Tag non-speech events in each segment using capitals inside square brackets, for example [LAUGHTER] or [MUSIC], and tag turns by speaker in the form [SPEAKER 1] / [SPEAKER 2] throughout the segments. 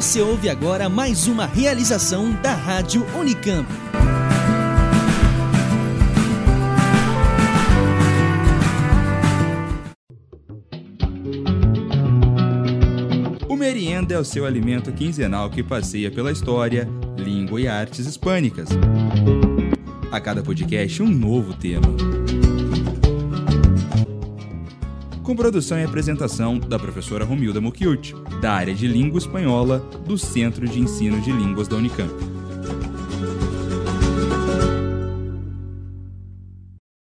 [SPEAKER 1] Você ouve agora mais uma realização da Rádio Unicamp.
[SPEAKER 2] O merienda é o seu alimento quinzenal que passeia pela história, língua e artes hispânicas. A cada podcast, um novo tema. Com produção e apresentação da professora Romilda Mucchiuti, da área de Língua Espanhola do Centro de Ensino de Línguas da Unicamp.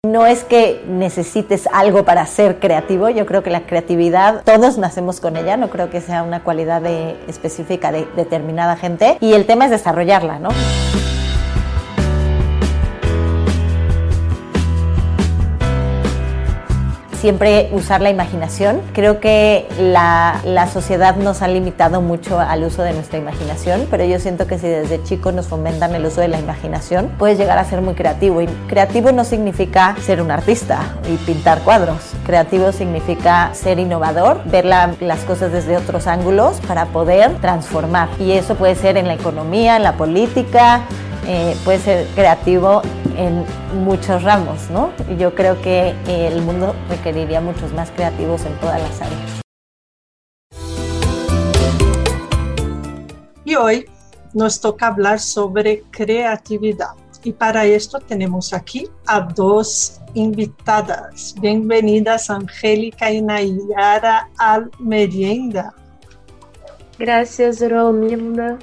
[SPEAKER 3] No es que necesites algo para ser creativo, yo creo que la creatividad, todos nacemos con ella, no creo que sea una cualidad de- específica de determinada gente, y el tema es desarrollarla, ¿no? Siempre usar la imaginación. Creo que la, la, sociedad nos ha limitado mucho al uso de nuestra imaginación, pero yo siento que si desde chicos nos fomentan el uso de la imaginación, puedes llegar a ser muy creativo. Y creativo no significa ser un artista y pintar cuadros. Creativo significa ser innovador, ver la, las cosas desde otros ángulos para poder transformar. Y eso puede ser en la economía, en la política, eh, puede ser creativo en muchos ramos, ¿no? Y yo creo que eh, el mundo requeriría muchos más creativos en todas las áreas.
[SPEAKER 4] Y hoy nos toca hablar sobre creatividad. Y para esto tenemos aquí a dos invitadas. Bienvenidas Angélica y Nayara al Merienda.
[SPEAKER 5] Gracias, Romilda.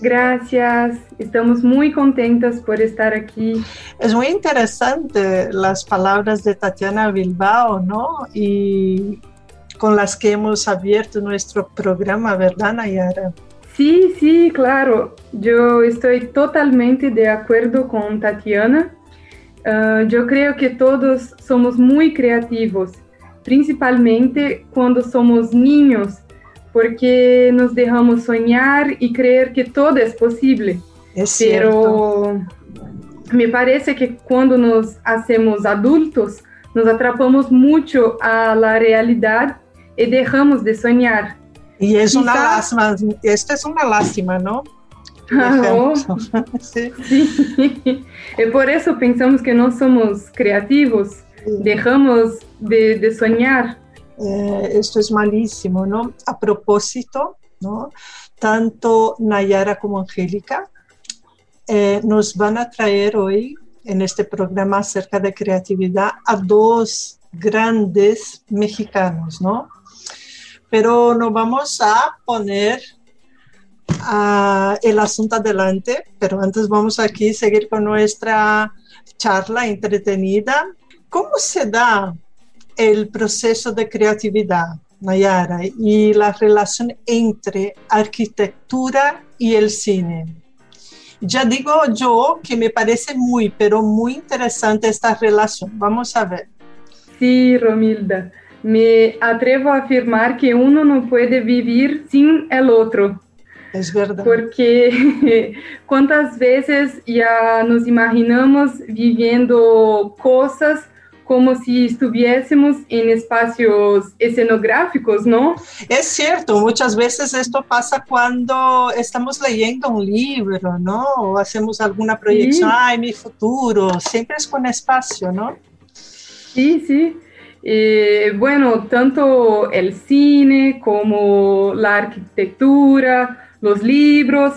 [SPEAKER 6] Gracias, estamos muy contentas por estar aquí.
[SPEAKER 4] Es muy interesante las palabras de Tatiana Bilbao, ¿no? Y con las que hemos abierto nuestro programa, ¿verdad, Nayara?
[SPEAKER 6] Sí, sí, claro. Yo estoy totalmente de acuerdo con Tatiana. Uh, yo creo que todos somos muy creativos, principalmente cuando somos niños porque nos dejamos soñar y creer que todo es posible.
[SPEAKER 4] Es
[SPEAKER 6] Pero me parece que cuando nos hacemos adultos, nos atrapamos mucho a la realidad y dejamos de soñar.
[SPEAKER 4] Y es una lástima, esto es una lástima, ¿no? [LAUGHS]
[SPEAKER 6] Oh, sí. sí. Y por eso pensamos que no somos creativos, sí. dejamos de, de soñar.
[SPEAKER 4] Eh, esto es malísimo, ¿no? A propósito, ¿no? Tanto Nayara como Angélica eh, nos van a traer hoy en este programa acerca de creatividad a dos grandes mexicanos, ¿no? Pero nos vamos a poner uh, el asunto adelante, pero antes vamos aquí a seguir con nuestra charla entretenida. ¿Cómo se da el proceso de creatividad, Nayara, y la relación entre arquitectura y el cine. Ya digo yo que me parece muy, pero muy interesante esta relación. Vamos a ver.
[SPEAKER 6] Sí, Romilda. Me atrevo a afirmar que uno no puede vivir sin el otro.
[SPEAKER 4] Es verdad.
[SPEAKER 6] Porque [LAUGHS] cuántas veces ya nos imaginamos viviendo cosas como si estuviésemos en espacios escenográficos, ¿no?
[SPEAKER 4] Es cierto, muchas veces esto pasa cuando estamos leyendo un libro, ¿no? O hacemos alguna proyección, sí. ay, mi futuro, siempre es con espacio, ¿no?
[SPEAKER 6] Sí, sí. Eh, bueno, tanto el cine como la arquitectura, los libros,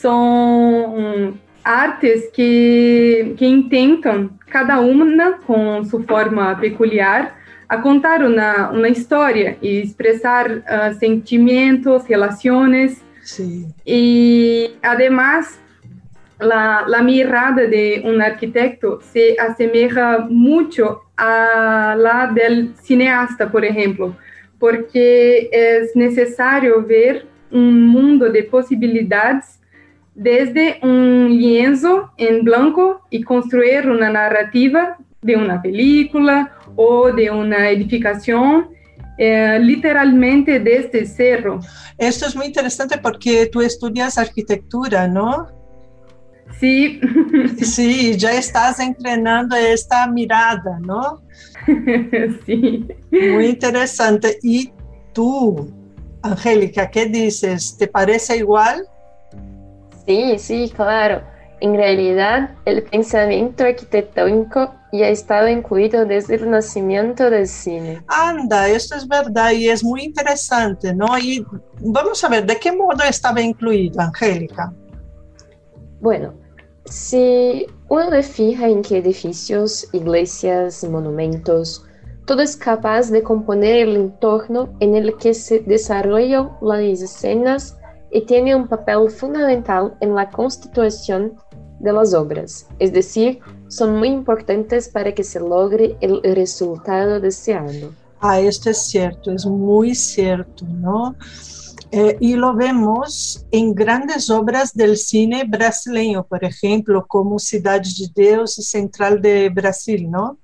[SPEAKER 6] son artes que, que intentam, cada uma com sua forma peculiar, a contar uma, uma história e expressar uh, sentimentos, relações.
[SPEAKER 4] Sí.
[SPEAKER 6] E, además, la, la mirada de un arquitecto se asemeja mucho a la del cineasta, por ejemplo, porque es necesario ver un mundo de posibilidades desde un lienzo en blanco y construir una narrativa de una película o de una edificación eh, literalmente desde cerro.
[SPEAKER 4] Esto es muy interesante porque tú estudias arquitectura, ¿no?
[SPEAKER 6] Sí. [LAUGHS]
[SPEAKER 4] Sí, ya estás entrenando esta mirada, ¿no? [LAUGHS]
[SPEAKER 6] Sí.
[SPEAKER 4] Muy interesante. Y tú, Angélica, ¿qué dices? ¿Te parece igual?
[SPEAKER 5] Sí, sí, claro. En realidad, el pensamiento arquitectónico ya ha estado incluido desde el nacimiento del cine.
[SPEAKER 4] Anda, esto es verdad y es muy interesante, ¿no? Y vamos a ver, ¿de qué modo estaba incluido, Angélica?
[SPEAKER 5] Bueno, si uno se fija en que edificios, iglesias, monumentos, todo es capaz de componer el entorno en el que se desarrollan las escenas y tiene un papel fundamental en la constitución de las obras, es decir, son muy importantes para que se logre el resultado deseado.
[SPEAKER 4] Ah, esto es cierto, es muy cierto, ¿no? Eh, y lo vemos en grandes obras del cine brasileño, por ejemplo, como Ciudad de Dios y Central de Brasil, ¿no?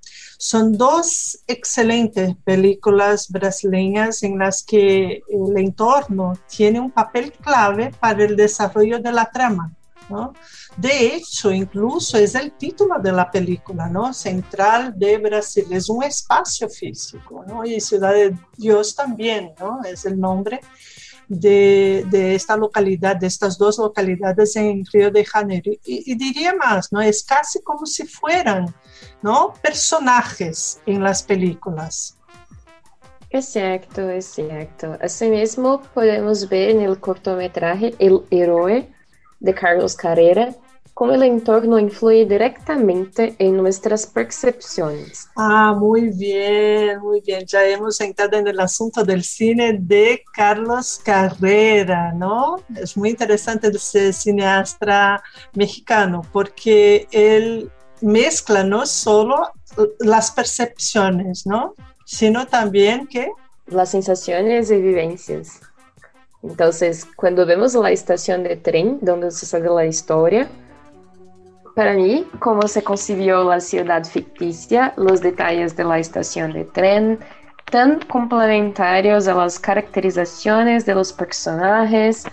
[SPEAKER 4] Son dos excelentes películas brasileñas en las que el entorno tiene un papel clave para el desarrollo de la trama. ¿no? De hecho, incluso es el título de la película, ¿no? Central de Brasil, es un espacio físico, ¿no? Y Ciudad de Dios también, ¿no? Es el nombre de, de, esta localidad, de estas dos localidades en Río de Janeiro. Y, diría más, ¿no? Es casi como si fueran, ¿no? Personajes en las películas.
[SPEAKER 5] Exacto, exacto. Asimismo, podemos ver en el cortometraje El Héroe de Carlos Carrera cómo el entorno influye directamente en nuestras percepciones.
[SPEAKER 4] Ah, muy bien, muy bien. Ya hemos entrado en el asunto del cine de Carlos Carrera, ¿no? Es muy interesante ese cineasta mexicano porque él mezcla no solo las percepciones, ¿no? Sino también que...
[SPEAKER 5] Las sensaciones y vivencias. Entonces, cuando vemos la estación de tren donde sucede la historia, para mí, cómo se concibió la ciudad ficticia, los detalles de la estación de tren, tan complementarios a las caracterizaciones de los personajes,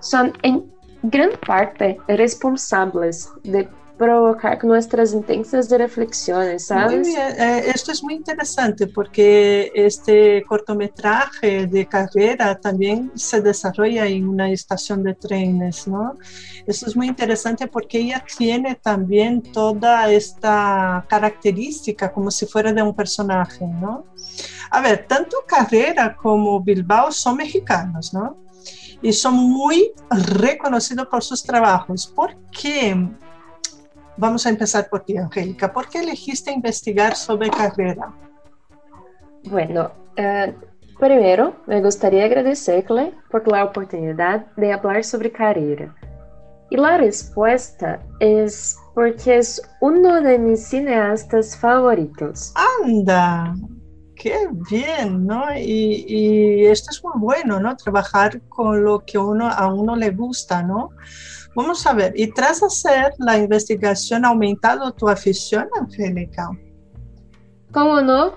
[SPEAKER 5] son en gran parte responsables de provocar nuestras intensas reflexiones, ¿sabes?
[SPEAKER 4] Muy bien. Eh, esto es muy interesante porque este cortometraje de carrera también se desarrolla en una estación de trenes, ¿no? Esto es muy interesante porque ella tiene también toda esta característica como si fuera de un personaje, ¿no? A ver, tanto Carrera como Bilbao son mexicanos, ¿no? Y son muy reconocidos por sus trabajos. ¿Por qué? Vamos a empezar por ti, Angélica. ¿Por qué elegiste investigar sobre carrera?
[SPEAKER 5] Bueno, primero me gustaría agradecerle por la oportunidad de hablar sobre carrera. Y la respuesta es porque es uno de mis cineastas favoritos.
[SPEAKER 4] ¡Anda! ¡Qué bien! ¿no? Y, y esto es muy bueno, ¿no? Trabajar con lo que uno, a uno le gusta, ¿no? Vamos a ver, y tras hacer la investigación, ¿ha aumentado tu afición, Angélica?
[SPEAKER 5] ¿Cómo no?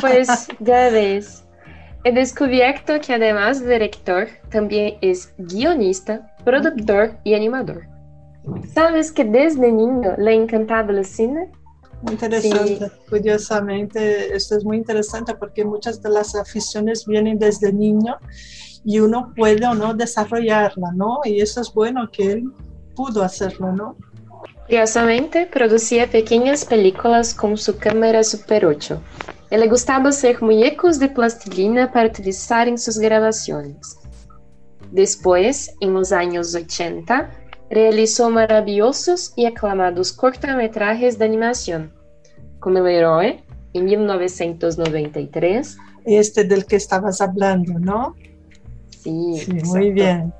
[SPEAKER 5] Pues [LAUGHS] ya ves. He descubierto que además de director, también es guionista, productor y animador. ¿Sabes que desde niño le ha encantado el cine?
[SPEAKER 4] Muy interesante. Sí. Curiosamente, esto es muy interesante porque muchas de las aficiones vienen desde niño y uno puede o no desarrollarla, ¿no? Y eso es bueno que él pudo hacerlo, ¿no?
[SPEAKER 5] Curiosamente, producía pequeñas películas con su cámara Super 8. Y le gustaba hacer muñecos de plastilina para utilizar en sus grabaciones. Después, en los años 80, realizó maravillosos y aclamados cortometrajes de animación, como El Héroe, en 1993.
[SPEAKER 4] Este del que estabas hablando, ¿no?
[SPEAKER 5] Sí,
[SPEAKER 4] sí muy bien.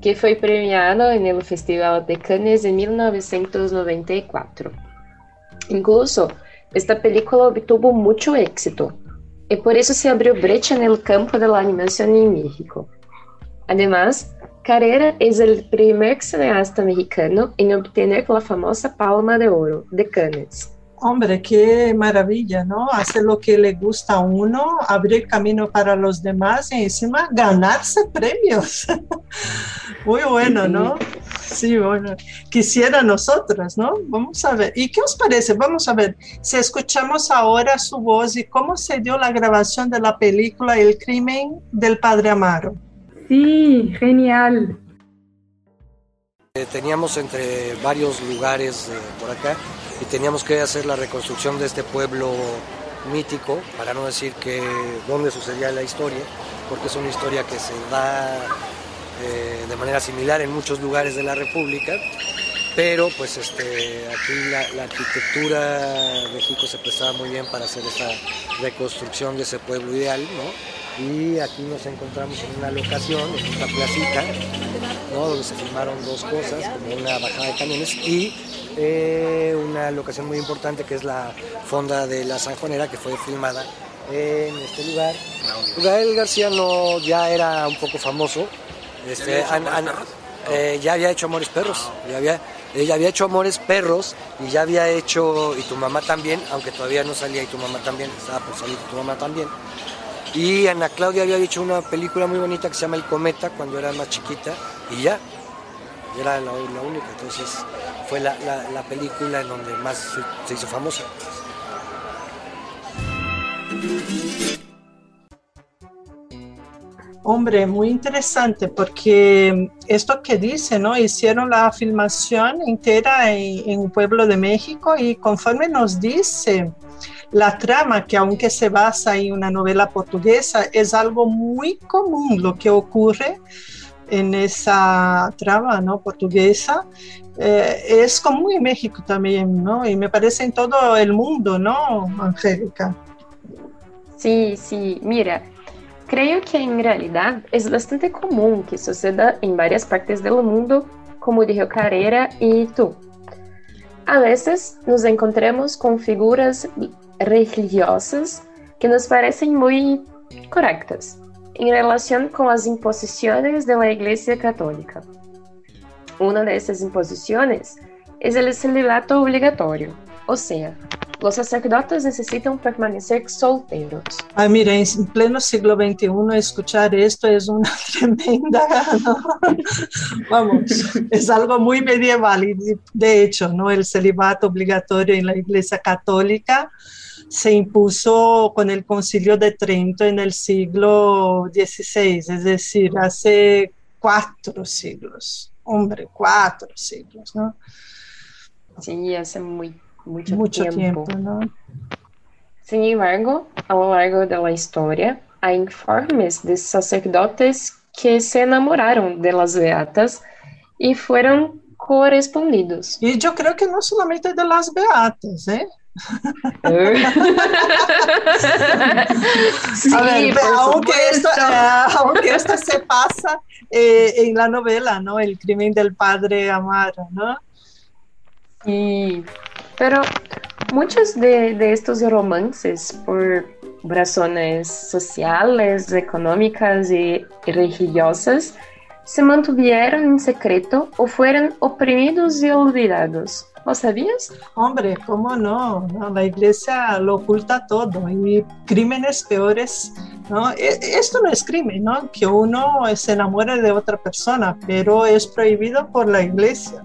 [SPEAKER 5] Que fue premiado en el Festival de Cannes en 1994. Incluso, esta película obtuvo mucho éxito y por eso se abrió brecha en el campo de la animación en México. Además, Carrera es el primer cineasta mexicano en obtener la famosa Palma de Oro de Cannes.
[SPEAKER 4] Hombre, qué maravilla, ¿no? Hacer lo que le gusta a uno, abrir camino para los demás y encima ganarse premios. [LAUGHS] Muy bueno, ¿no? Sí, bueno, quisiera nosotras, ¿no? Vamos a ver. ¿Y qué os parece? Vamos a ver si escuchamos ahora su voz y cómo se dio la grabación de la película El crimen del padre Amaro.
[SPEAKER 6] Sí, genial.
[SPEAKER 7] Eh, teníamos entre varios lugares eh, por acá y teníamos que hacer la reconstrucción de este pueblo mítico, para no decir que dónde sucedía la historia, porque es una historia que se da eh, de manera similar en muchos lugares de la República, pero pues este, aquí la, arquitectura de México se prestaba muy bien para hacer esta reconstrucción de ese pueblo ideal, ¿no? Y aquí nos encontramos en una locación, en esta placita, ¿no? donde se filmaron dos cosas, como una bajada de camiones y eh, una locación muy importante que es la fonda de la Sanjonera, que fue filmada en este lugar. Gael García no, ya era un poco famoso. Este, eh, ya había hecho Amores Perros. Ya había, ella había hecho Amores Perros y ya había hecho Y tu mamá también, aunque todavía no salía Y tu mamá también, estaba por salir Y tu mamá también. Y Ana Claudia había hecho una película muy bonita que se llama El Cometa cuando era más chiquita y ya, era la, única. Entonces fue la, la, película en donde más se, se hizo famosa.
[SPEAKER 4] Hombre, muy interesante porque esto que dice, ¿no? Hicieron la filmación entera en, un pueblo de México y conforme nos dice la trama, que aunque se basa en una novela portuguesa, es algo muy común lo que ocurre en esa trama ¿no? portuguesa. Eh, es común en México también, ¿no? Y me parece en todo el mundo, ¿no, Angélica?
[SPEAKER 5] Sí, sí, mira, creo que en realidad es bastante común que suceda en varias partes del mundo, como dijo Carrera y tú. A veces nos encontramos con figuras religiosas que nos parecen muy correctas en relación con las imposiciones de Iglesia Católica. Una de esas imposiciones es el celibato obligatorio, o sea, los sacerdotes necesitan permanecer solteros.
[SPEAKER 4] Ay, mira, en pleno siglo XXI escuchar esto es una [LAUGHS] tremenda, [LAUGHS] vamos, es algo muy medieval y de hecho, ¿no? El celibato obligatorio en la Iglesia Católica se impuso con el Concilio de Trento en el siglo XVI, es decir, hace cuatro siglos, hombre, cuatro siglos, ¿no?
[SPEAKER 5] Sí, hace muy mucho, tiempo. ¿no? Sin embargo, a lo largo de la historia, hay informes de sacerdotes que se enamoraron de las beatas y fueron correspondidos.
[SPEAKER 4] Y yo creo que no solamente de las beatas, ¿eh? [LAUGHS]
[SPEAKER 5] sí, a ver,
[SPEAKER 4] aunque, esto, aunque, esto, se pasa eh, en la novela, ¿no? El crimen del padre Amaro, ¿no?
[SPEAKER 5] Sí, pero muchos de, de estos romances, por razones sociales, económicas y religiosas, se mantuvieron en secreto o fueron oprimidos y olvidados. ¿Lo sabías?
[SPEAKER 4] Hombre, ¿cómo no? La iglesia lo oculta todo y crímenes peores, ¿no? E, esto no es crimen, ¿no? Que uno se enamore de otra persona, pero es prohibido por la iglesia.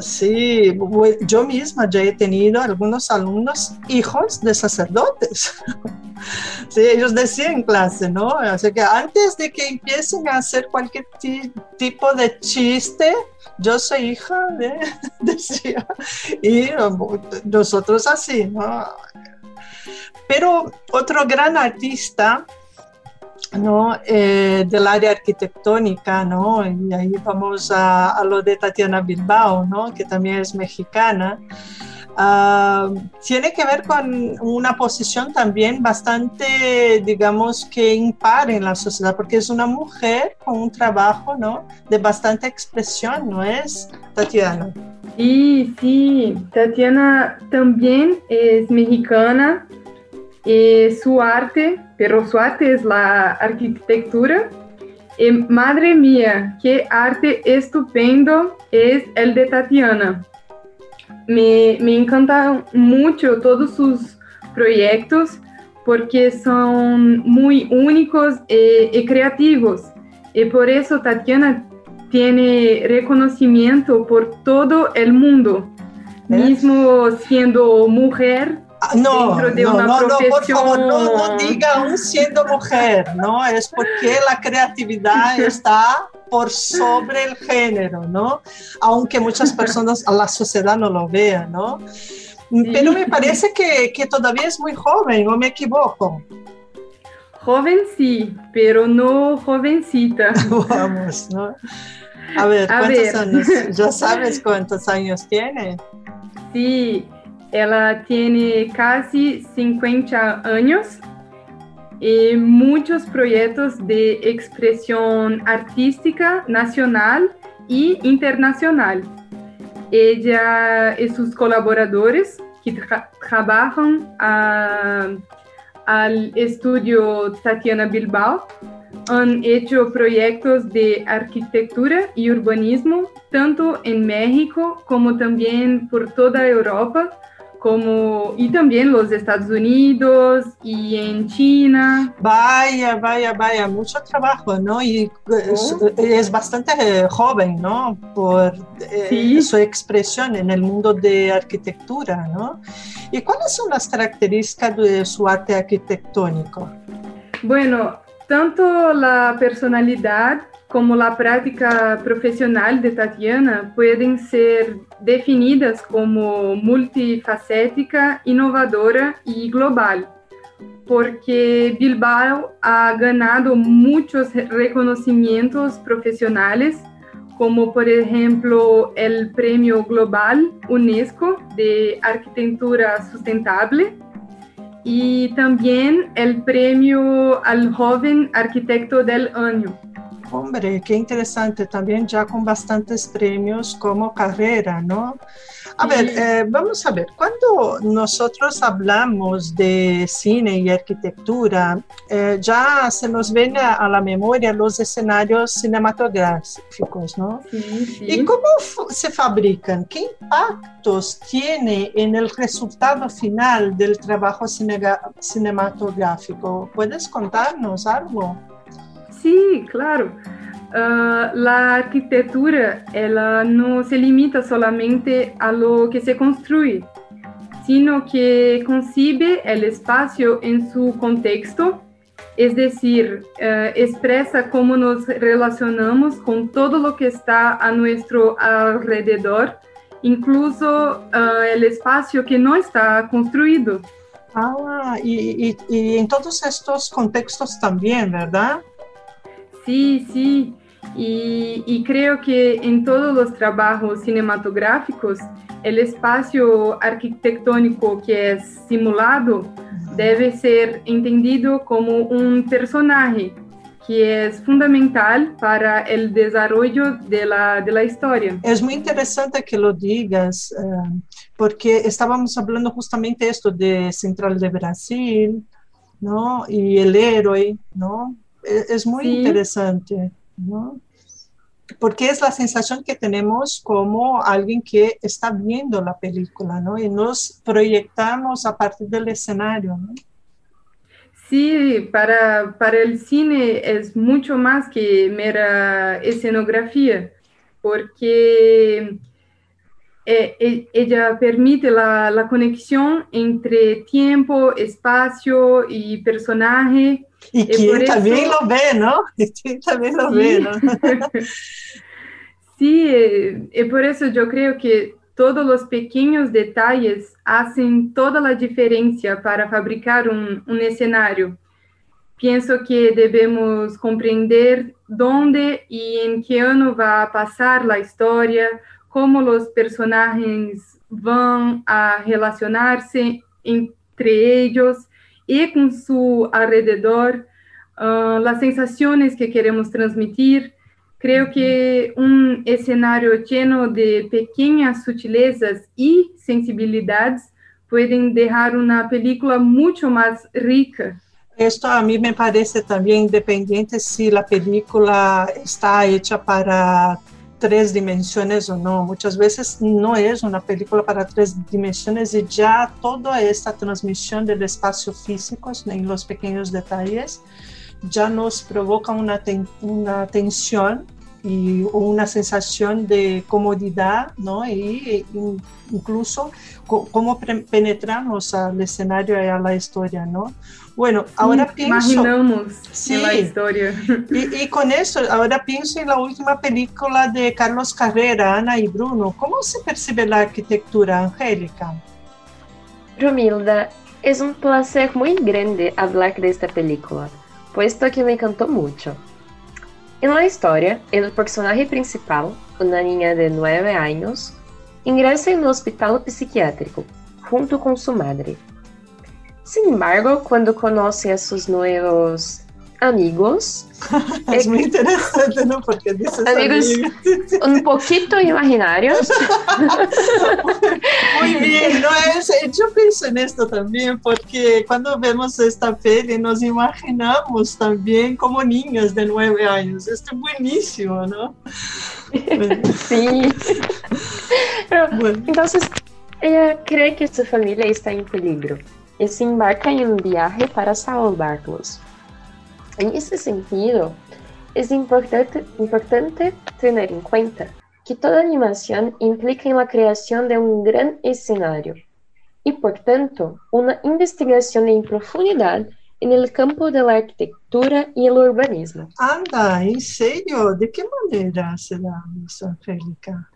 [SPEAKER 4] Sí, yo misma ya he tenido algunos alumnos hijos de sacerdotes. [LAUGHS] Sí, ellos decían en clase, ¿no? Así que antes de que empiecen a hacer cualquier tipo de chiste, yo soy hija de, [LAUGHS] decía, y nosotros así, ¿no? Pero otro gran artista ¿no? Eh, del área arquitectónica, ¿no? y ahí vamos a, lo de Tatiana Bilbao, ¿no? que también es mexicana, ah, tiene que ver con una posición también bastante, digamos que impar en la sociedad, porque es una mujer con un trabajo ¿no? de bastante expresión, ¿no es, Tatiana?
[SPEAKER 6] Sí, sí, Tatiana también es mexicana, y su arte, pero su arte es la arquitectura. Y madre mía, qué arte estupendo es el de Tatiana. Me, me encantan mucho todos sus proyectos porque son muy únicos y, y creativos. Y por eso Tatiana tiene reconocimiento por todo el mundo, mismo siendo mujer.
[SPEAKER 4] No,
[SPEAKER 6] de
[SPEAKER 4] no,
[SPEAKER 6] una
[SPEAKER 4] no, no, por favor, no, no diga aún siendo mujer, ¿no? Es porque la creatividad [LAUGHS] está por sobre el género, ¿no? Aunque muchas personas, a la sociedad no lo vea, ¿no? Pero me parece que, que todavía es muy joven, ¿o me equivoco?
[SPEAKER 6] Joven sí, pero no jovencita. [LAUGHS]
[SPEAKER 4] Vamos, ¿no? A ver,
[SPEAKER 6] A
[SPEAKER 4] ¿cuántos
[SPEAKER 6] ver.
[SPEAKER 4] años? ¿Ya [LAUGHS] sabes cuántos años tiene?
[SPEAKER 6] Sí, ela tiene casi 50 años y muchos proyectos de expresión artística nacional y internacional. Ella y sus colaboradores que tra- trabajan a- al estudio Tatiana Bilbao han hecho proyectos de arquitectura y urbanismo tanto en México como también por toda Europa, como y también los Estados Unidos y en China.
[SPEAKER 4] Vaya, vaya, vaya, mucho trabajo, ¿no? Y es, es bastante eh, joven, ¿no? Por eh,
[SPEAKER 6] Sí.
[SPEAKER 4] su expresión en el mundo de arquitectura, ¿no? ¿Y cuáles son las características de su arte arquitectónico?
[SPEAKER 6] Bueno, tanto la personalidad como la práctica profesional de Tatiana pueden ser definidas como multifacética, innovadora y global, porque Bilbao ha ganado muchos reconocimientos profesionales, como por ejemplo el Premio Global UNESCO de Arquitectura Sustentable, y también el premio al joven arquitecto del año.
[SPEAKER 4] Hombre, qué interesante, también ya con bastantes premios como carrera, ¿no? A
[SPEAKER 6] Sí.
[SPEAKER 4] ver, eh, vamos a ver, cuando nosotros hablamos de cine y arquitectura, eh, ya se nos viene a la memoria los escenarios cinematográficos, ¿no?
[SPEAKER 6] Sí, sí.
[SPEAKER 4] ¿Y cómo se fabrican? ¿Qué impactos tiene en el resultado final del trabajo cinematográfico? ¿Puedes contarnos algo?
[SPEAKER 6] Sí, claro. Ah, la arquitectura ela no se limita solamente a lo que se construye, sino que concibe el espacio en su contexto, es decir, eh, expresa cómo nos relacionamos con todo lo que está a nuestro alrededor, incluso ah, el que no está construido.
[SPEAKER 4] Ah, y, y- todos estos contextos también, ¿verdad?
[SPEAKER 6] Sí, sí. Y, y creo que en todos los trabajos cinematográficos, el espacio arquitectónico que es simulado debe ser entendido como un personaje que es fundamental para el desarrollo de la, de la historia.
[SPEAKER 4] Es muy interesante que lo digas, eh, porque estábamos hablando justamente esto de Central de Brasil, ¿no? Y el héroe, ¿no? E- Es muy
[SPEAKER 6] Sí.
[SPEAKER 4] interesante, ¿no? Porque es la sensación que tenemos como alguien que está viendo la película, ¿no? Y nos proyectamos a partir del escenario, ¿no?
[SPEAKER 6] Sí, para, para el cine es mucho más que mera escenografía, porque eh, e- ella permite la, la conexión entre tiempo, espacio y personaje.
[SPEAKER 4] Y
[SPEAKER 6] Y
[SPEAKER 4] quien
[SPEAKER 6] por
[SPEAKER 4] también
[SPEAKER 6] eso-
[SPEAKER 4] lo ve, ¿no? Y quien también lo
[SPEAKER 6] Sí.
[SPEAKER 4] ve, ¿no?
[SPEAKER 6] Sí, eh, y por eso yo creo que todos los pequeños detalles hacen toda la diferencia para fabricar un, un escenario. Pienso que debemos comprender dónde y en qué año va a pasar la historia, cómo los personajes van a relacionarse entre ellos y con su alrededor, ah, las sensaciones que queremos transmitir. Creo que un escenario lleno de pequeñas sutilezas y sensibilidades pueden dejar una película mucho más rica.
[SPEAKER 4] Esto a mí me parece también independiente si la película está hecha para tres dimensiones o no. Muchas veces no es una película para tres dimensiones y ya toda esta transmisión del espacio físico en los pequeños detalles ya nos provoca una, ten- una tensión y una sensación de comodidad, ¿no? Y, incluso cómo penetramos al escenario y a la historia, ¿no? Bueno, ahora pienso...
[SPEAKER 6] Imaginamos sí, la historia.
[SPEAKER 4] Y, y, con eso, ahora pienso en la última película de Carlos Carrera, Ana y Bruno. ¿Cómo se percibe la arquitectura, Angélica?
[SPEAKER 5] Romilda, es un placer muy grande hablar de esta película, puesto que me encantó mucho. En la historia, el personaje principal, una niña de 9 años, ingresa en un hospital psiquiátrico junto con su madre. Sin embargo, cuando conoce a sus amigos. [LAUGHS]
[SPEAKER 4] es muy interesante, ¿no? Porque dices [LAUGHS]
[SPEAKER 5] amigos, un poquito imaginarios. [LAUGHS]
[SPEAKER 4] muy bien, ¿no? Es, yo pienso en esto también, porque cuando vemos esta peli nos imaginamos también como niños de nueve años. Esto es buenísimo, ¿no?
[SPEAKER 5] sí. Pero, Entonces, ella cree que su familia está en peligro y se embarca en un viaje para salvarlos. En ese sentido, es importante, importante tener en cuenta que toda animación implica en la creación de un gran escenario y, por tanto, una investigación en profundidad en el campo de la arquitectura y el urbanismo.
[SPEAKER 4] Anda, ¿en serio? ¿De qué manera se da eso, Angélica?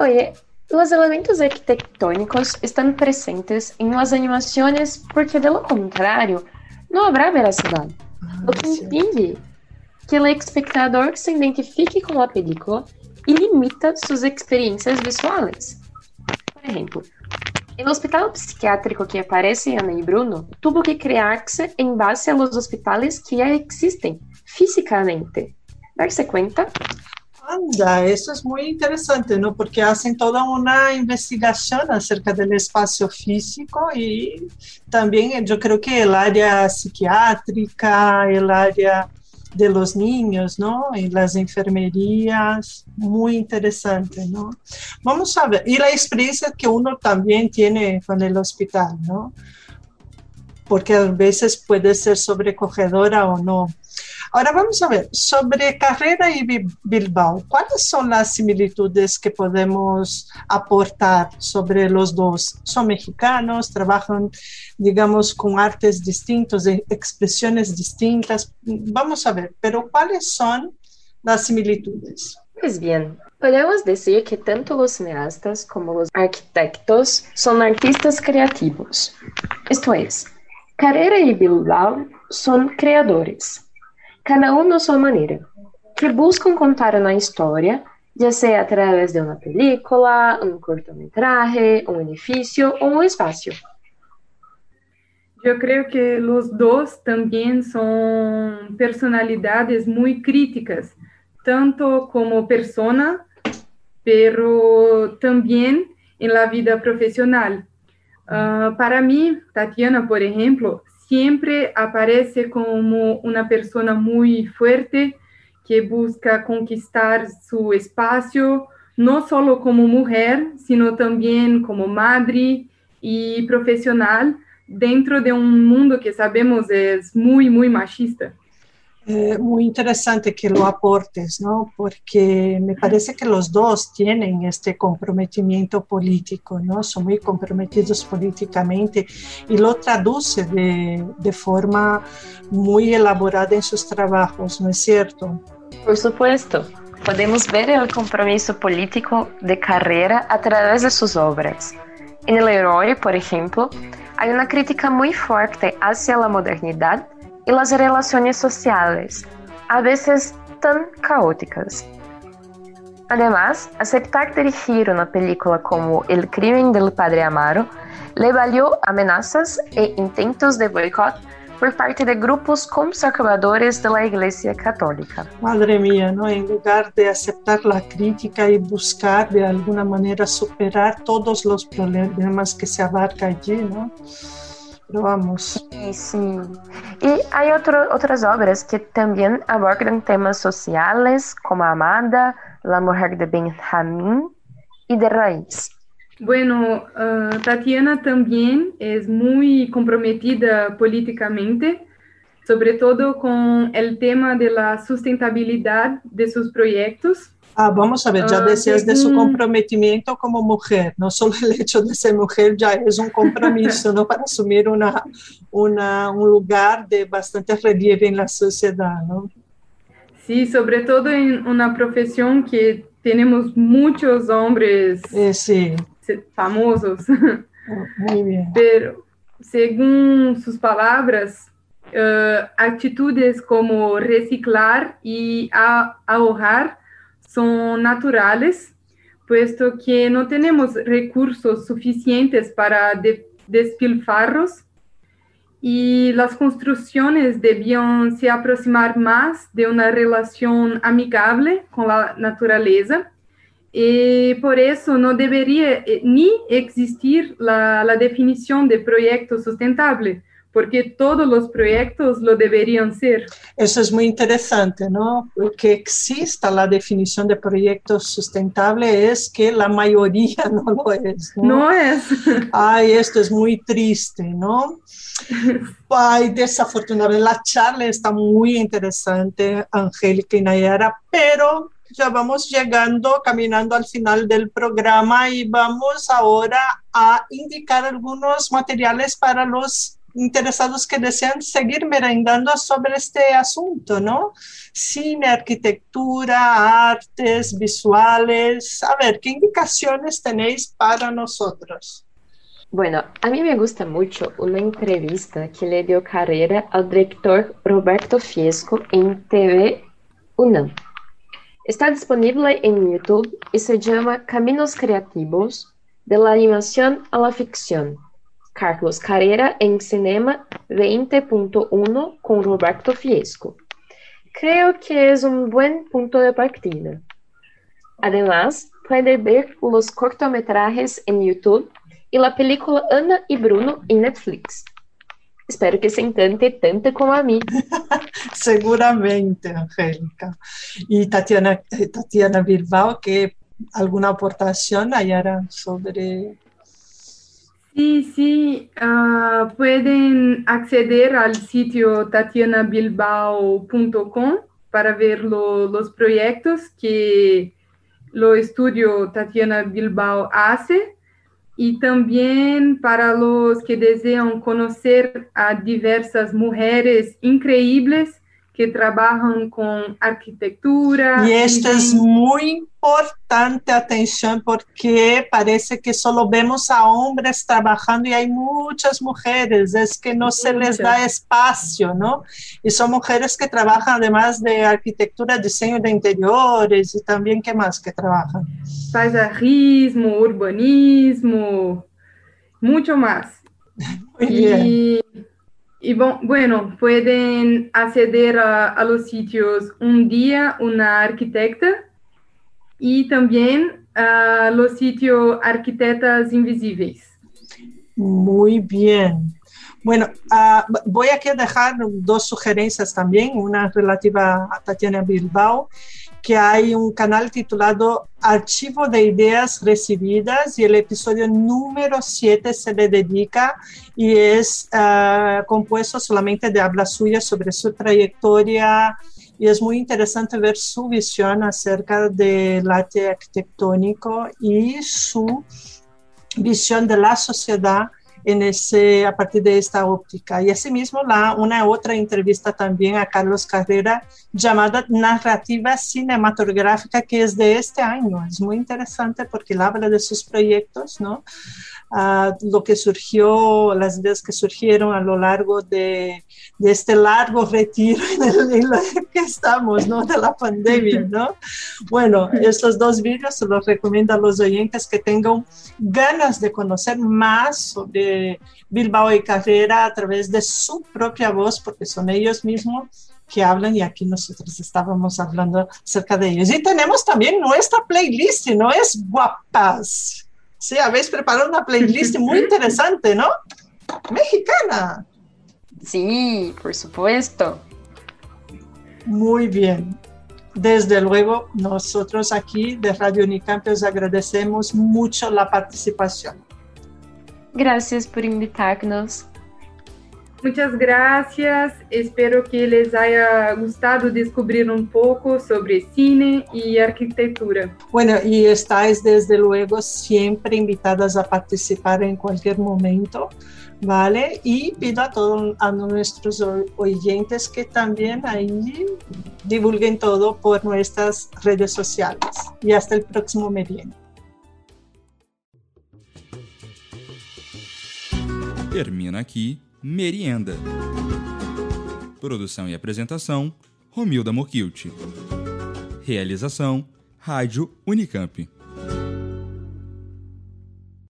[SPEAKER 5] Oye, los elementos arquitectónicos están presentes en las animaciones porque, de lo contrario, no habrá veracidad, ah, o que impide que el espectador se identifique con la película y limita sus experiencias visuales. Por ejemplo, el hospital psiquiátrico que aparece en Ana y Bruno tuvo que crearse en base a los hospitales que ya existen físicamente. ¿Darse cuenta?
[SPEAKER 4] Anda, eso es muy interesante, ¿no? Porque hacen toda una investigación acerca del espacio físico y también yo creo que el área psiquiátrica, el área de los niños, ¿no? Y las enfermerías, muy interesante, ¿no? Vamos a ver, y la experiencia que uno también tiene con el hospital. Porque a veces puede ser sobrecogedora o no. Ahora vamos a ver, sobre Carrera y Bilbao, ¿cuáles son las similitudes que podemos aportar sobre los dos? Son mexicanos, trabajan, digamos, con artes distintos, expresiones distintas. Vamos a ver, pero ¿cuáles son las similitudes?
[SPEAKER 5] Pues bien, podemos decir que tanto los cineastas como los arquitectos son artistas creativos. Esto es, Carrera y Bilbao son creadores cada uno a su manera, que buscan contar una historia, ya sea a través de una película, un cortometraje, un edificio o un espacio.
[SPEAKER 6] Yo creo que los dos también son personalidades muy críticas, tanto como persona, pero también en la vida profesional. Uh, para mí, Tatiana, por ejemplo, siempre aparece como una persona muy fuerte que busca conquistar su espacio, no solo como mujer, sino también como madre y profesional dentro de un mundo que sabemos es muy, muy machista.
[SPEAKER 4] Eh, muy interesante que lo aportes, ¿no? Porque me parece que los dos tienen este comprometimiento político, ¿no? Son muy comprometidos políticamente y lo traduce de, de forma muy elaborada en sus trabajos, ¿no es cierto?
[SPEAKER 5] Por supuesto. Podemos ver el compromiso político de carrera a través de sus obras. En El Héroe, por ejemplo, hay una crítica muy fuerte hacia la modernidad y las relaciones sociales, a veces tan caóticas. Además, aceptar dirigir una película como El crimen del padre Amaro le valió amenazas e intentos de boicot por parte de grupos conservadores de la Iglesia Católica.
[SPEAKER 4] Madre mía, ¿no? En lugar de aceptar la crítica y buscar de alguna manera superar todos los problemas que se abarca allí, ¿no? Pero vamos.
[SPEAKER 5] Sí, sí. Y hay otro, otras obras que también abordan temas sociales, como Amada, La mujer de Benjamín y de Raíz.
[SPEAKER 6] Bueno, uh, Tatiana también es muy comprometida políticamente. Sobre todo con el tema de la sustentabilidad de sus proyectos.
[SPEAKER 4] Ah, vamos a ver, ya
[SPEAKER 6] Ah,
[SPEAKER 4] decías de su comprometimiento como mujer, no solo el hecho de ser mujer ya es un compromiso, ¿no? Para asumir una, una, un lugar de bastante relieve en la sociedad, ¿no?
[SPEAKER 6] Sí, sobre todo en una profesión que tenemos muchos hombres
[SPEAKER 4] Eh, sí,
[SPEAKER 6] famosos.
[SPEAKER 4] muy bien.
[SPEAKER 6] Pero, según sus palabras, actitudes como reciclar y ahorrar son naturales, puesto que no tenemos recursos suficientes para de- despilfarros y las construcciones debían se aproximar más de una relación amigable con la naturaleza. Y por eso no debería eh, ni existir la definición de proyecto sustentable, porque todos los proyectos lo deberían ser.
[SPEAKER 4] Eso es muy interesante, ¿no? Que exista la definición de proyecto sustentable es que la mayoría [LAUGHS] no lo es, ¿no?
[SPEAKER 6] No es. [LAUGHS]
[SPEAKER 4] Ay, esto es muy triste, ¿no? Ay, desafortunadamente, la charla está muy interesante, Angélica y Nayara, pero ya vamos llegando, caminando al final del programa y vamos ahora a indicar algunos materiales para los interesados que desean seguir merendando sobre este asunto, ¿no? Cine, arquitectura, artes, visuales. A ver, ¿qué indicaciones tenéis para nosotros?
[SPEAKER 5] Bueno, a mí me gusta mucho una entrevista que le dio carrera al director Roberto Fiesco en TV UNAM. Está disponible en YouTube y se llama Caminos Creativos, de la animación a la ficción. Carlos Carrera en Cinema 20.1 con Roberto Fiesco. Creo que es un buen punto de partida. Además, puede ver los cortometrajes en YouTube y la película Ana y Bruno en Netflix. Espero que se encante tanto como a mí. [LAUGHS]
[SPEAKER 4] Seguramente, Angélica. Y Tatiana, eh, Tatiana Bilbao, ¿qué alguna aportación hallará sobre
[SPEAKER 6] Sí, sí, ah, pueden acceder al sitio tatianabilbao.com para ver lo- los proyectos que lo estudio Tatiana Bilbao hace. Y también para los que desean conocer a diversas mujeres increíbles que trabajan con arquitectura.
[SPEAKER 4] Y esto es muy importante, atención, porque parece que solo vemos a hombres trabajando y hay muchas mujeres, es que no se les da
[SPEAKER 6] Muchas.
[SPEAKER 4] espacio, ¿no? Y son mujeres que trabajan además de arquitectura, diseño de interiores y también, ¿qué más que trabajan?
[SPEAKER 6] paisajismo, urbanismo, mucho más. [LAUGHS]
[SPEAKER 4] Muy bien.
[SPEAKER 6] Y bueno, pueden acceder a, los sitios Un día, una arquitecta y también a los sitios Arquitectas Invisibles.
[SPEAKER 4] Muy bien. Bueno, ah, voy a dejar dos sugerencias también, una relativa a Tatiana Bilbao, que hay un canal titulado Archivo de Ideas Recibidas y el episodio número 7 se le dedica y es ah, compuesto solamente de habla suya sobre su trayectoria y es muy interesante ver su visión acerca del arte arquitectónico y su visión de la sociedad en ese, a partir de esta óptica. Y asimismo, la, una otra entrevista también a Carlos Carrera llamada Narrativa Cinematográfica, que es de este año. Es muy interesante porque él habla de sus proyectos, ¿no? Uh, lo que surgió, las ideas que surgieron a lo largo de, de este largo retiro en el, en el, que estamos, ¿no? De la pandemia, ¿no? Bueno, estos dos vídeos se los recomiendo a los oyentes que tengan ganas de conocer más sobre Bilbao y Carrera a través de su propia voz, porque son ellos mismos que hablan y aquí nosotros estábamos hablando acerca de ellos. Y tenemos también nuestra playlist, ¿no? Es guapas. Sí, habéis preparado una playlist muy [LAUGHS] interesante, ¿no? Mexicana.
[SPEAKER 5] Sí, por supuesto.
[SPEAKER 4] Muy bien. Desde luego, nosotros aquí de Radio Unicamp os agradecemos mucho la participación.
[SPEAKER 5] Gracias por invitarnos.
[SPEAKER 6] Muchas gracias. Espero que les haya gustado descubrir un poco sobre cine y arquitectura.
[SPEAKER 4] Bueno, y estáis desde luego siempre invitadas a participar en cualquier momento, ¿vale? Y pido a todos a nuestros oyentes que también ahí divulguen todo por nuestras redes sociales. Y hasta el próximo merienda.
[SPEAKER 2] Termina aqui Merienda. Produção e apresentação: Romilda Mokilt. Realização: Rádio Unicamp.